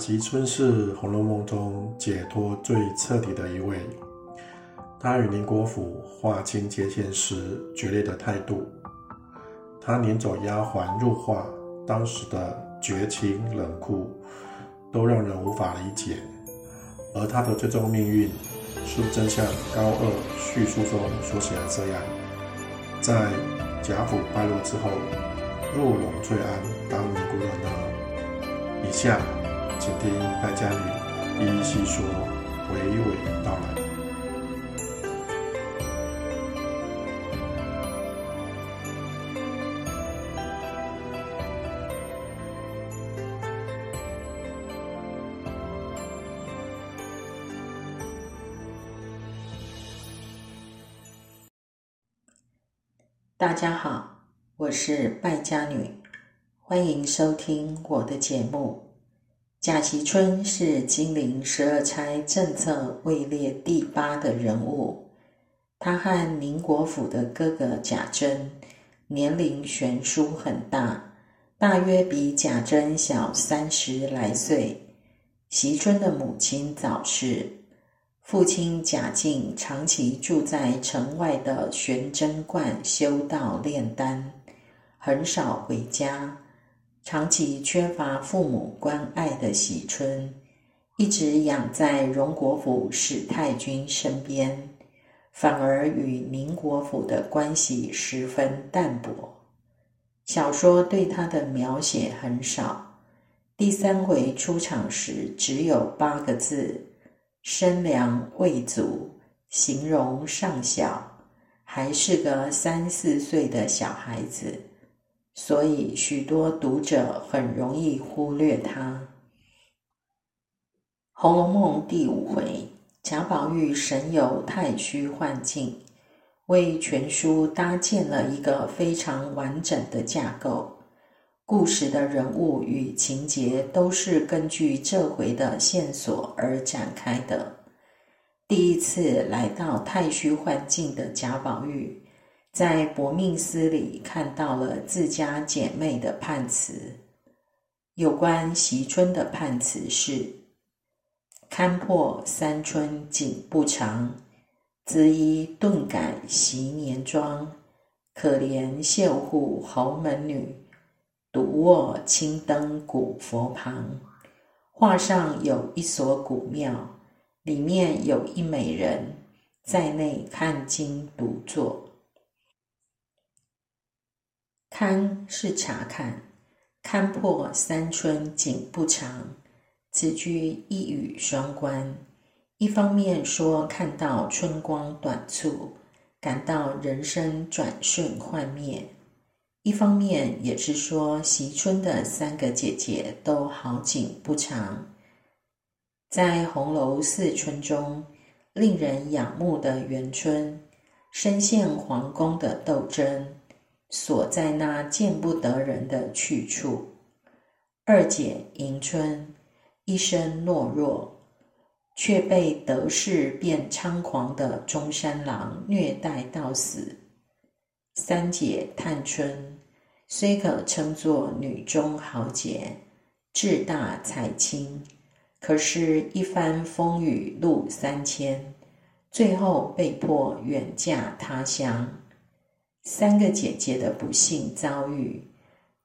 贾惜春是《红楼梦》中解脱最彻底的一位。他与宁国府划清界限时决裂的态度，他撵走丫鬟入画，当时的绝情冷酷，都让人无法理解。而他的最终命运，是真像高二叙述中所写的这样：在贾府败落之后，入笼翠庵当尼姑的呢？以下。请听败家女一一细说，娓娓道来。大家好，我是败家女，欢迎收听我的节目。贾惜春是金陵十二钗政策位列第八的人物。他和宁国府的哥哥贾珍年龄悬殊很大，大约比贾珍小三十来岁。惜春的母亲早逝，父亲贾敬长期住在城外的玄真观修道炼丹，很少回家。长期缺乏父母关爱的喜春，一直养在荣国府史太君身边，反而与宁国府的关系十分淡薄。小说对他的描写很少，第三回出场时只有八个字：“身量未足，形容尚小，还是个三四岁的小孩子。”所以，许多读者很容易忽略它。《红楼梦》第五回，贾宝玉神游太虚幻境，为全书搭建了一个非常完整的架构。故事的人物与情节都是根据这回的线索而展开的。第一次来到太虚幻境的贾宝玉。在薄命司里看到了自家姐妹的判词，有关惜春的判词是：勘破三春景不长，姿衣顿改昔年妆。可怜绣户侯门女，独卧青灯古佛旁。画上有一所古庙，里面有一美人，在内看经独坐。勘是查看，勘破三春景不长，此句一语双关。一方面说看到春光短促，感到人生转瞬幻灭；一方面也是说惜春的三个姐姐都好景不长。在红楼四春中，令人仰慕的元春，深陷皇宫的斗争。锁在那见不得人的去处。二姐迎春一生懦弱，却被得势便猖狂的中山狼虐待到死。三姐探春虽可称作女中豪杰，志大才轻，可是，一番风雨路三千，最后被迫远嫁他乡。三个姐姐的不幸遭遇，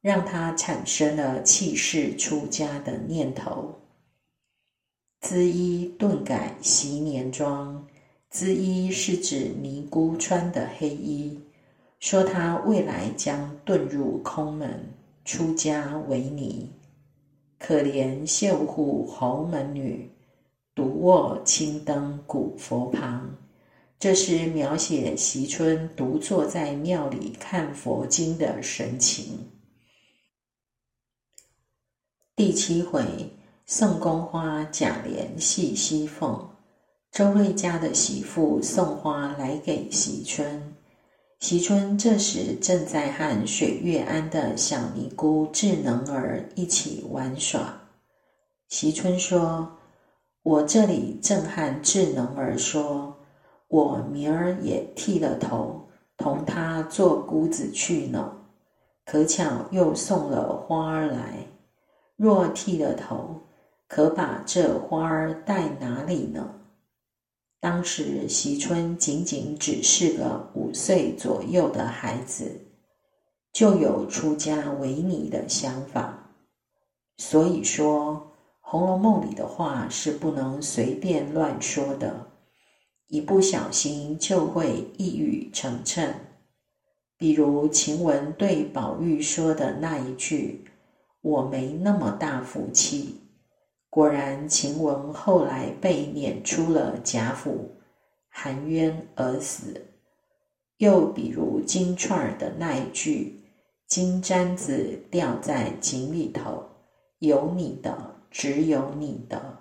让她产生了弃世出家的念头。姿衣顿改习年妆，姿衣是指尼姑穿的黑衣，说她未来将遁入空门，出家为尼。可怜绣户侯门女，独卧青灯古佛旁。这是描写席春独坐在庙里看佛经的神情。第七回，送宫花贾琏戏西凤，周瑞家的媳妇送花来给席春。席春这时正在和水月庵的小尼姑智能儿一起玩耍。席春说：“我这里正和智能儿说。”我明儿也剃了头，同他做姑子去呢。可巧又送了花儿来。若剃了头，可把这花儿带哪里呢？当时席春仅仅只是个五岁左右的孩子，就有出家为尼的想法。所以说，《红楼梦》里的话是不能随便乱说的，一不小心就会一语成谶。比如晴雯对宝玉说的那一句：“我没那么大福气。”果然，晴雯后来被撵出了贾府，含冤而死。又比如金钏儿的那一句：“金簪子掉在井里头，有你的，只有你的。”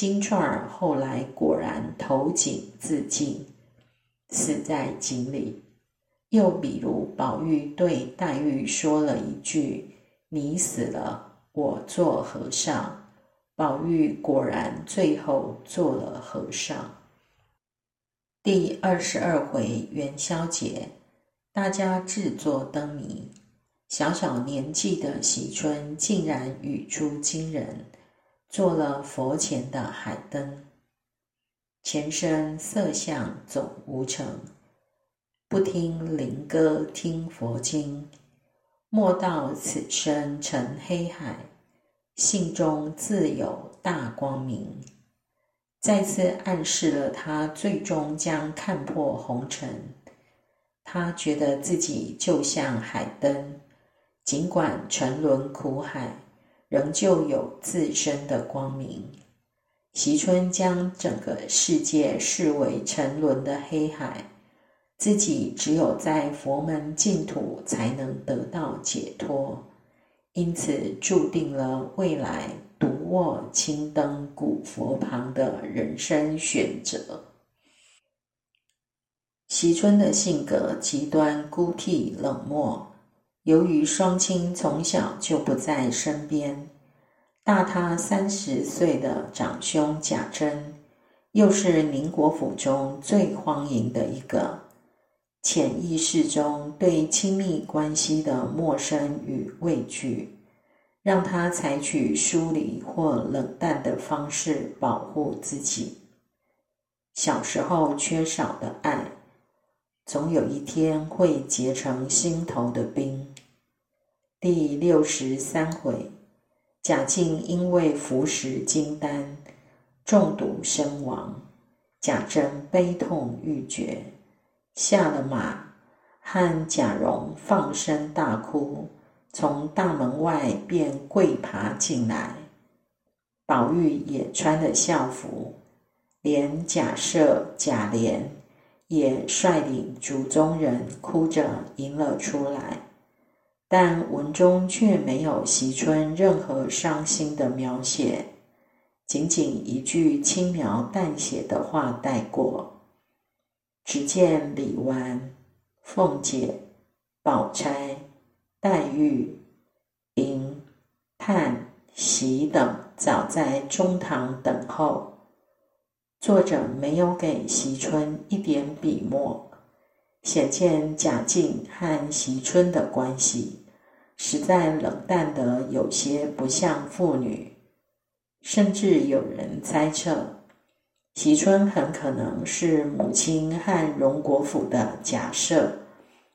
金钏儿后来果然投井自尽，死在井里。又比如宝玉对黛玉说了一句：“你死了，我做和尚。”宝玉果然最后做了和尚。第二十二回元宵节，大家制作灯谜，小小年纪的喜春竟然语出惊人，做了佛前的海灯。前生色相总无成，不听灵歌听佛经，莫道此生成黑海。信中自有大光明，再次暗示了他最终将看破红尘。他觉得自己就像海灯，尽管沉沦苦海，仍旧有自身的光明。席春将整个世界视为沉沦的黑海，自己只有在佛门净土才能得到解脱。因此，注定了未来独卧青灯古佛旁的人生选择。席春的性格极端孤僻冷漠，由于双亲从小就不在身边，大他三十岁的长兄贾珍，又是宁国府中最荒淫的一个。潜意识中对亲密关系的陌生与畏惧，让他采取疏离或冷淡的方式保护自己。小时候缺少的爱，总有一天会结成心头的冰。第六十三回，贾静因为服食金丹中毒身亡，贾珍悲痛欲绝。下了马，和贾蓉放声大哭，从大门外便跪爬进来。宝玉也穿了校服，连贾赦、贾琏也率领族中人哭着迎了出来，但文中却没有惜春任何伤心的描写，仅仅一句轻描淡写的话带过。只见李纨、凤姐、宝钗、黛玉、迎、叹、喜等早在中堂等候。作者没有给惜春一点笔墨，显见贾静和惜春的关系实在冷淡得有些不像父女，甚至有人猜测。惜春很可能是母亲和荣国府的假设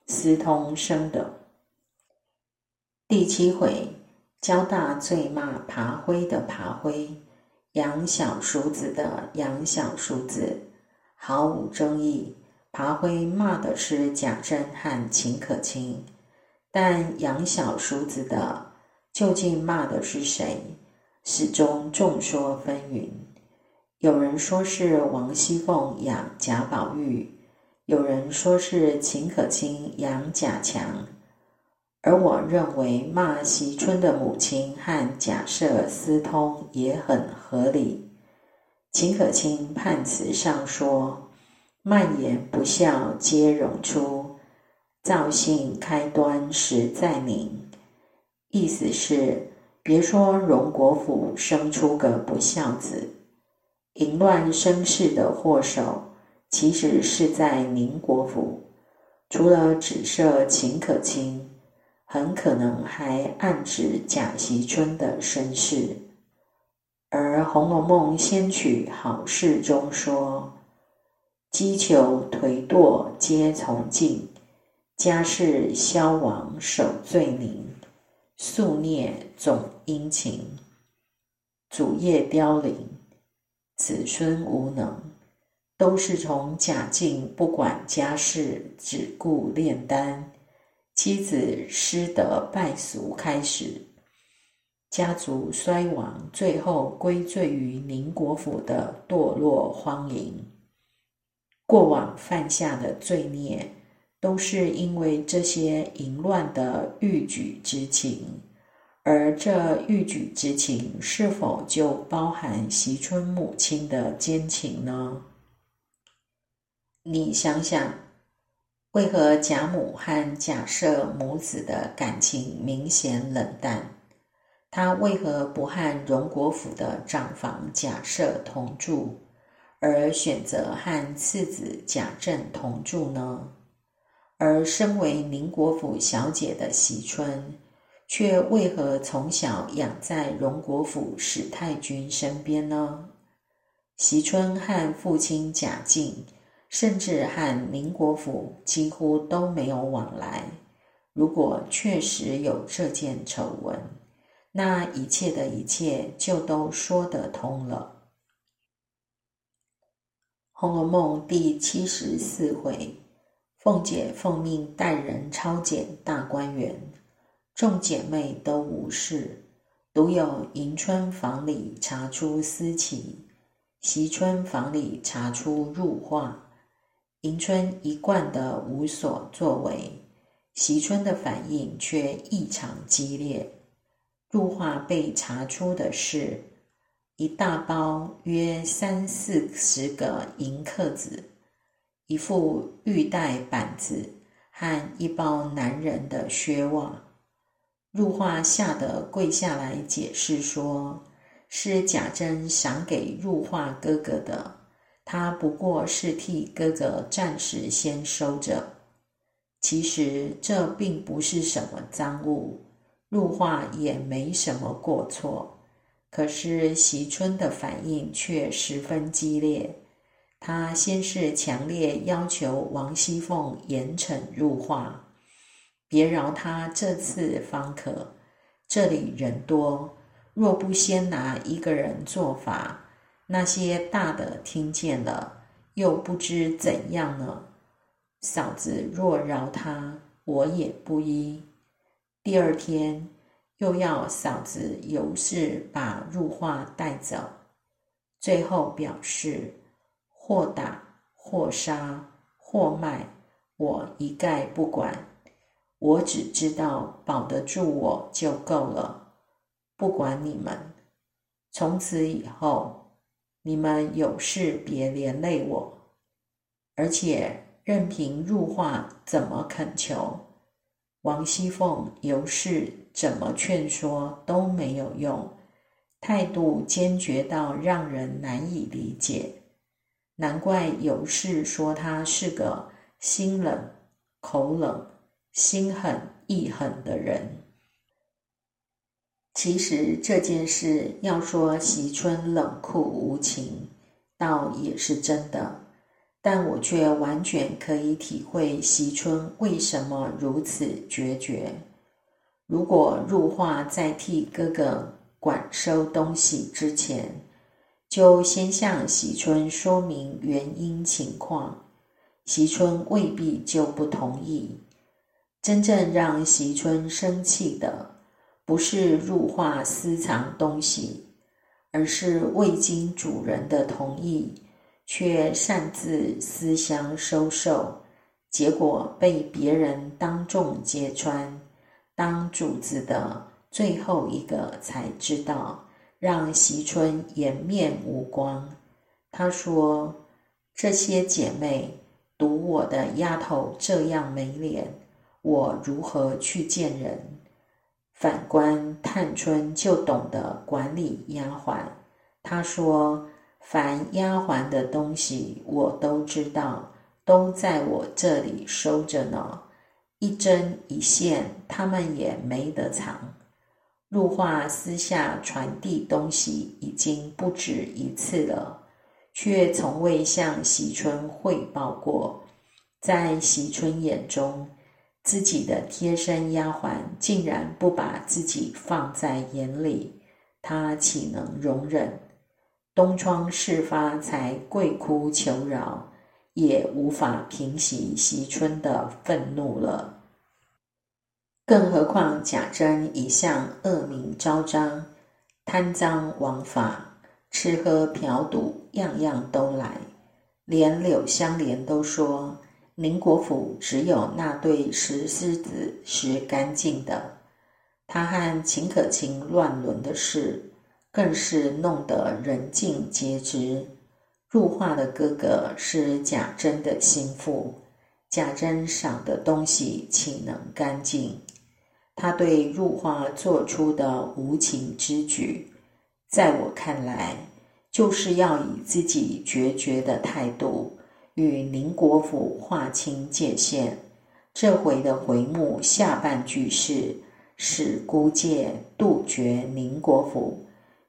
私通生的。第七回，交大醉骂爬灰的爬灰，杨小叔子的杨小叔子，毫无争议。爬灰骂的是贾珍和秦可卿，但杨小叔子的究竟骂的是谁，始终众说纷纭。有人说是王熙凤养贾宝玉，有人说是秦可卿养贾强，而我认为骂惜春的母亲和假设私通也很合理。秦可卿判词上说：“蔓延不孝皆容出，造性开端实在明。”意思是别说荣国府生出个不孝子。淫乱生事的祸首，其实是在宁国府。除了指涉秦可卿，很可能还暗指贾惜春的身世。而《红楼梦》仙曲好事中说：“积求颓堕皆从尽，家事消亡守罪名，宿孽总殷勤，祖业凋零，子孙无能。”都是从贾敬不管家事，只顾炼丹，妻子失德败俗开始，家族衰亡，最后归罪于宁国府的堕落荒淫。过往犯下的罪孽，都是因为这些淫乱的欲举之情，而这欲举之情，是否就包含袭春母亲的奸情呢？你想想，为何贾母和贾赦母子的感情明显冷淡？他为何不和荣国府的长房贾赦同住，而选择和次子贾政同住呢？而身为宁国府小姐的惜春，却为何从小养在荣国府史太君身边呢？惜春和父亲贾敬。甚至和宁国府几乎都没有往来。如果确实有这件丑闻，那一切的一切就都说得通了。《红楼梦》第七十四回，凤姐奉命带人抄检大观园，众姐妹都无事，独有迎春房里查出私情，惜春房里查出入画。迎春一贯的无所作为，惜春的反应却异常激烈。入画被查出的是一大包约三四十个银刻子，一副玉带板子和一包男人的靴袜。入画吓得跪下来解释说，是贾珍赏给入画哥哥的。他不过是替哥哥暂时先收着，其实这并不是什么赃物，入画也没什么过错。可是惜春的反应却十分激烈，他先是强烈要求王熙凤严惩入画，别饶他这次方可。这里人多，若不先拿一个人做法。那些大的听见了，又不知怎样呢？嫂子若饶他，我也不依。第二天又要嫂子有事把入画带走，最后表示或打或杀或卖，我一概不管。我只知道保得住我就够了，不管你们。从此以后。你们有事别连累我，而且任凭入画怎么恳求，王熙凤尤氏怎么劝说都没有用，态度坚决到让人难以理解。难怪尤氏说他是个心冷、口冷、心狠、意狠的人。其实这件事要说惜春冷酷无情，倒也是真的，但我却完全可以体会惜春为什么如此决绝。如果入画在替哥哥管收东西之前，就先向惜春说明原因情况，惜春未必就不同意。真正让惜春生气的。不是入画私藏东西，而是未经主人的同意，却擅自私相收受，结果被别人当众揭穿，当主子的最后一个才知道，让惜春颜面无光。他说：“这些姐妹赌我的丫头这样没脸，我如何去见人？”反观探春就懂得管理丫鬟。她说：“凡丫鬟的东西，我都知道，都在我这里收着呢。一针一线，他们也没得藏。入画私下传递东西已经不止一次了，却从未向喜春汇报过。在喜春眼中，自己的贴身丫鬟竟然不把自己放在眼里，他岂能容忍？东窗事发才跪哭求饶，也无法平息喜春的愤怒了。更何况贾珍一向恶名昭彰，贪赃枉法，吃喝嫖赌样样都来，连柳香莲都说宁国府只有那对石狮子是干净的。他和秦可卿乱伦的事。更是弄得人尽皆知。入画的哥哥是贾珍的心腹，贾珍赏的东西岂能干净？他对入画做出的无情之举，在我看来，就是要以自己决绝的态度与宁国府划清界限。这回的回目下半句是“使孤介杜绝宁国府”。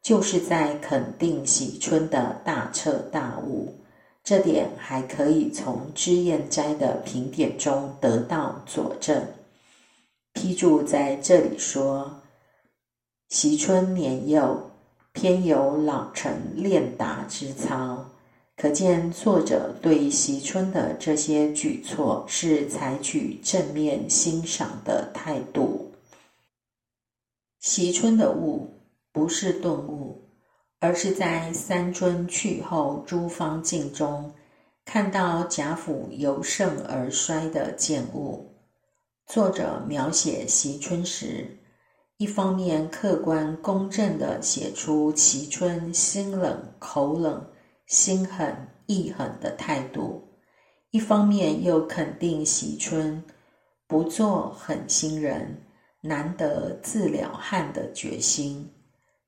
就是在肯定喜春的大彻大悟，这点还可以从脂砚斋的评点中得到佐证。批注在这里说：“喜春年幼，偏有老成练达之操，可见作者对喜春的这些举措是采取正面欣赏的态度。喜春的悟。”不是顿悟，而是在三春去后诸方境中，看到贾府由盛而衰的见悟。作者描写袭春时，一方面客观公正地写出袭春心冷口冷、心狠意狠的态度，一方面又肯定喜春不做狠心人、难得自了汉的决心。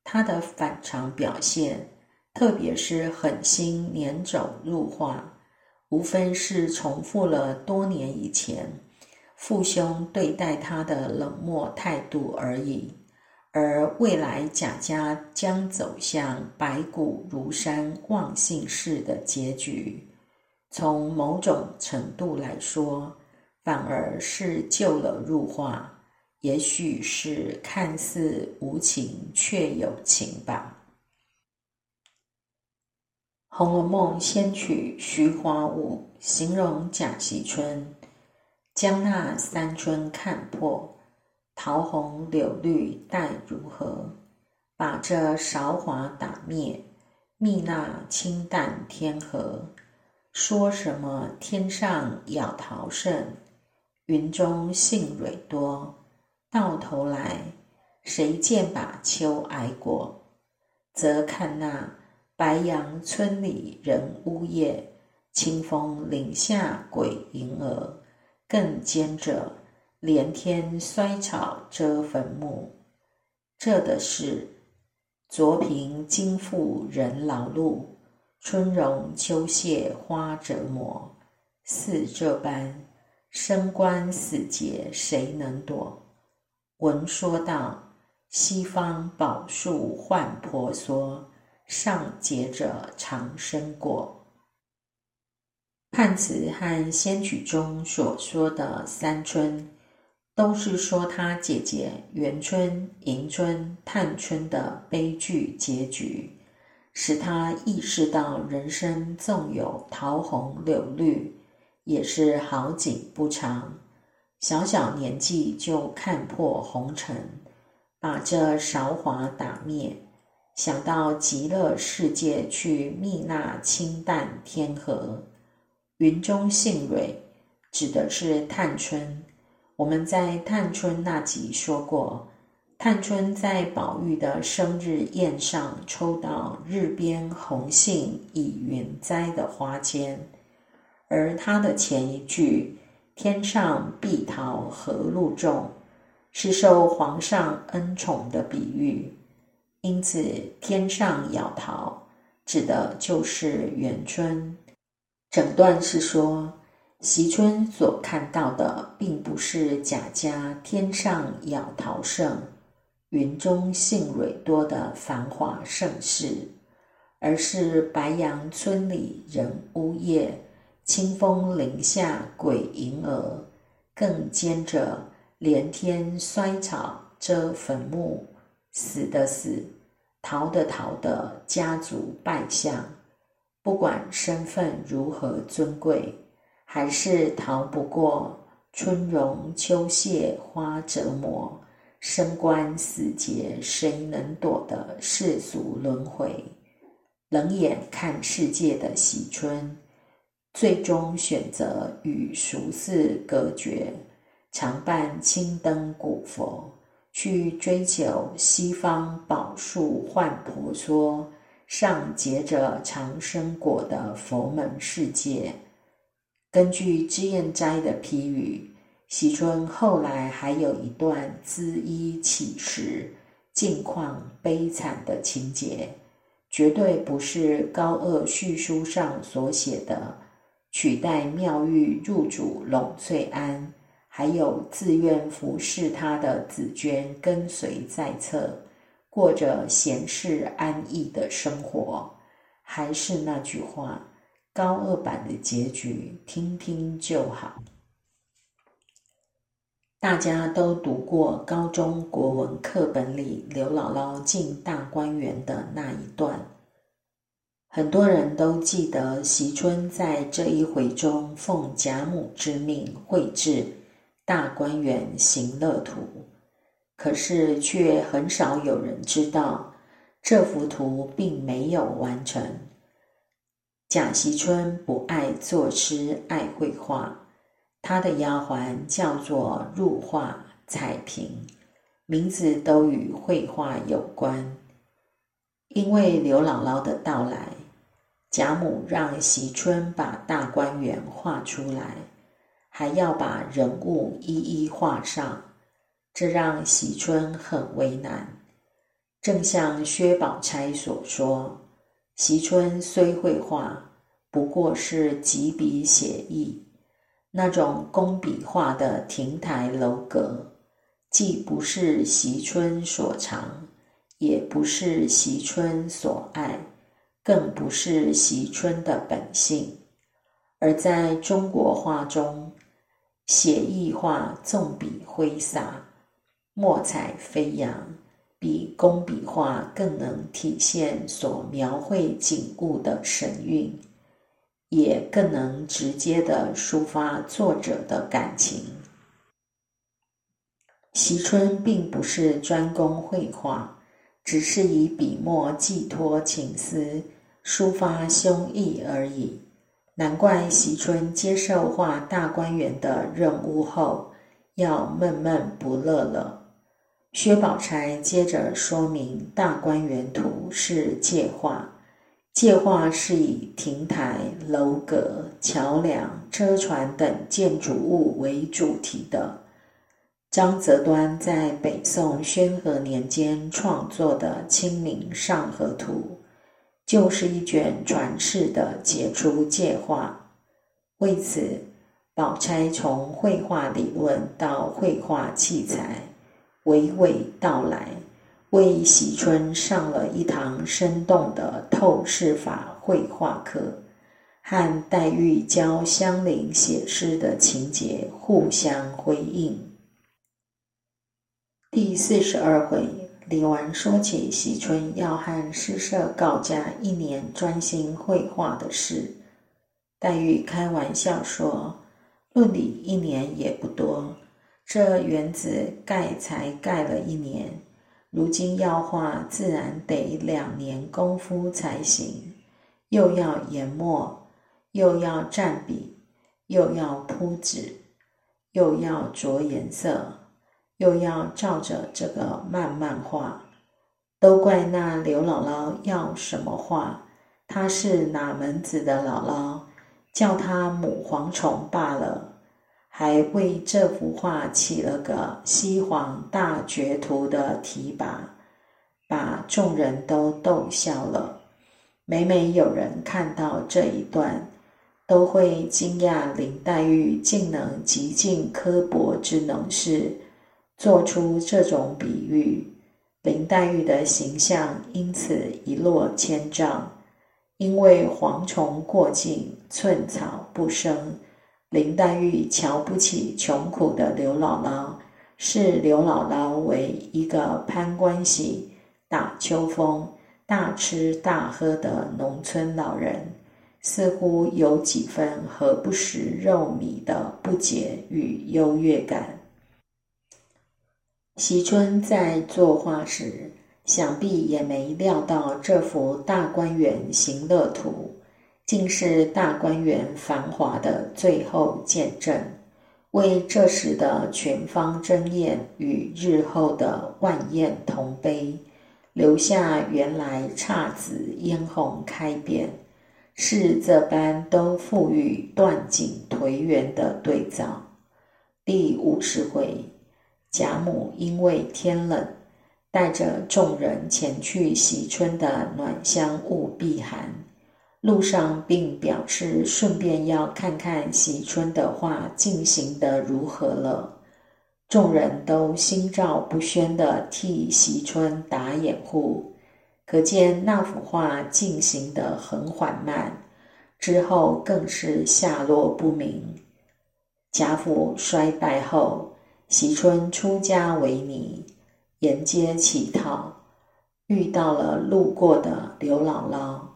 他的反常表现，特别是狠心撵走入画，无非是重复了多年以前父兄对待他的冷漠态度而已。而未来贾家将走向白骨如山、忘姓氏的结局，从某种程度来说，反而是救了入画。也许是看似无情，却有情吧。《红楼梦》先取虚花物，形容贾惜春，将那三春看破，桃红柳绿待如何？把这韶华打灭，觅那清淡天河。说什么天上舀桃盛，云中杏蕊多。到头来，谁见把秋挨过？则看那白杨村里人呜咽，清风岭下鬼吟儿，更兼着连天衰草遮坟墓。这的是昨平今复人劳碌，春荣秋谢花折磨。似这般生关死劫，谁能躲？闻说道：“西方宝树换婆娑，上结者长生果。”判词和仙曲中所说的三春，都是说他姐姐元春、迎春、探春的悲剧结局，使他意识到人生纵有桃红柳绿，也是好景不长。小小年纪就看破红尘，把这韶华打灭，想到极乐世界去觅那清淡天河。云中杏蕊指的是探春。我们在探春那集说过，探春在宝玉的生日宴上抽到“日边红杏已云栽”的花间，而他的前一句。天上碧桃何路种，是受皇上恩宠的比喻，因此天上咬桃指的就是元春。整段是说，惜春所看到的并不是贾家天上舀桃盛，云中杏蕊多的繁华盛世，而是白杨村里人呜咽，清风林下鬼吟蛾，更兼着连天衰草遮坟墓，死的死，逃的逃的家族败相，不管身份如何尊贵，还是逃不过春荣秋谢花折磨。生关死劫，谁能躲的世俗轮回？冷眼看世界的喜春，最终选择与俗世隔绝，常伴青灯古佛，去追求西方宝树幻婆娑，上结着长生果的佛门世界。根据知燕斋的批语。喜春后来还有一段滋衣乞食、境况悲惨的情节，绝对不是高鹗叙书上所写的取代妙玉入主栊翠庵，还有自愿服侍他的紫娟跟随在侧，过着闲适安逸的生活。还是那句话，高二版的结局，听听就好。大家都读过高中国文课本里刘姥姥进大观园的那一段，很多人都记得席春在这一回中奉贾母之命绘制《大观园行乐图》，可是却很少有人知道这幅图并没有完成。贾惜春不爱作诗，爱绘画。他的丫鬟叫做入画彩萍，名字都与绘画有关。因为刘姥姥的到来，贾母让惜春把大观园画出来，还要把人物一一画上，这让惜春很为难。正像薛宝钗所说，惜春虽会画，不过是几笔写意。那种工笔画的亭台楼阁，既不是惜春所长，也不是惜春所爱，更不是惜春的本性。而在中国画中，写意画纵笔挥洒，墨彩飞扬，比工笔画更能体现所描绘景物的神韵。也更能直接的抒发作者的感情。席春并不是专攻绘画，只是以笔墨寄托情思、抒发胸臆而已。难怪席春接受画大观园的任务后，要闷闷不乐了。薛宝钗接着说明，《大观园图》是借画。界画是以亭台、楼阁、桥梁、车船等建筑物为主题的。张择端在北宋宣和年间创作的《清明上河图》，就是一卷传世的杰出界画。为此，宝钗从绘画理论到绘画器材，娓娓道来。为喜春上了一堂生动的透视法绘画课，和黛玉教香菱写诗的情节互相辉映。第四十二回，李纨说起喜春要和诗社告假一年专心绘画的事，黛玉开玩笑说：“论理一年也不多，这园子盖才盖了一年。”如今要画，自然得两年功夫才行。又要研墨，又要蘸笔，又要铺纸，又要着颜色，又要照着这个慢慢画。都怪那刘姥姥要什么画，她是哪门子的姥姥，叫她母蝗虫罢了。还为这幅画起了个“西皇大绝图”的题跋，把众人都逗笑了。每每有人看到这一段，都会惊讶林黛玉竟能极尽刻薄之能事，做出这种比喻，林黛玉的形象因此一落千丈。因为蝗虫过境，寸草不生。林黛玉瞧不起穷苦的刘姥姥，视刘姥姥为一个攀关系、打秋风、大吃大喝的农村老人，似乎有几分何不食肉糜的不解与优越感。惜春在作画时。想必也没料到，这幅大观园行乐图，竟是大观园繁华的最后见证，为这时的群芳争艳与日后的万艳同悲，留下原来姹紫嫣红开遍，是这般都赋予断井颓垣的对照。第五十回，贾母因为天冷。带着众人前去喜春的暖香屋避寒，路上并表示顺便要看看喜春的画进行的如何了。众人都心照不宣地替喜春打掩护，可见那幅画进行得很缓慢，之后更是下落不明。贾府衰败后，喜春出家为尼。沿街乞讨，遇到了路过的刘姥姥。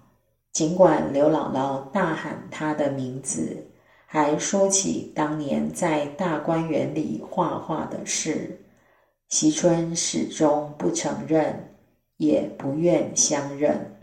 尽管刘姥姥大喊她的名字，还说起当年在大观园里画画的事，惜春始终不承认，也不愿相认。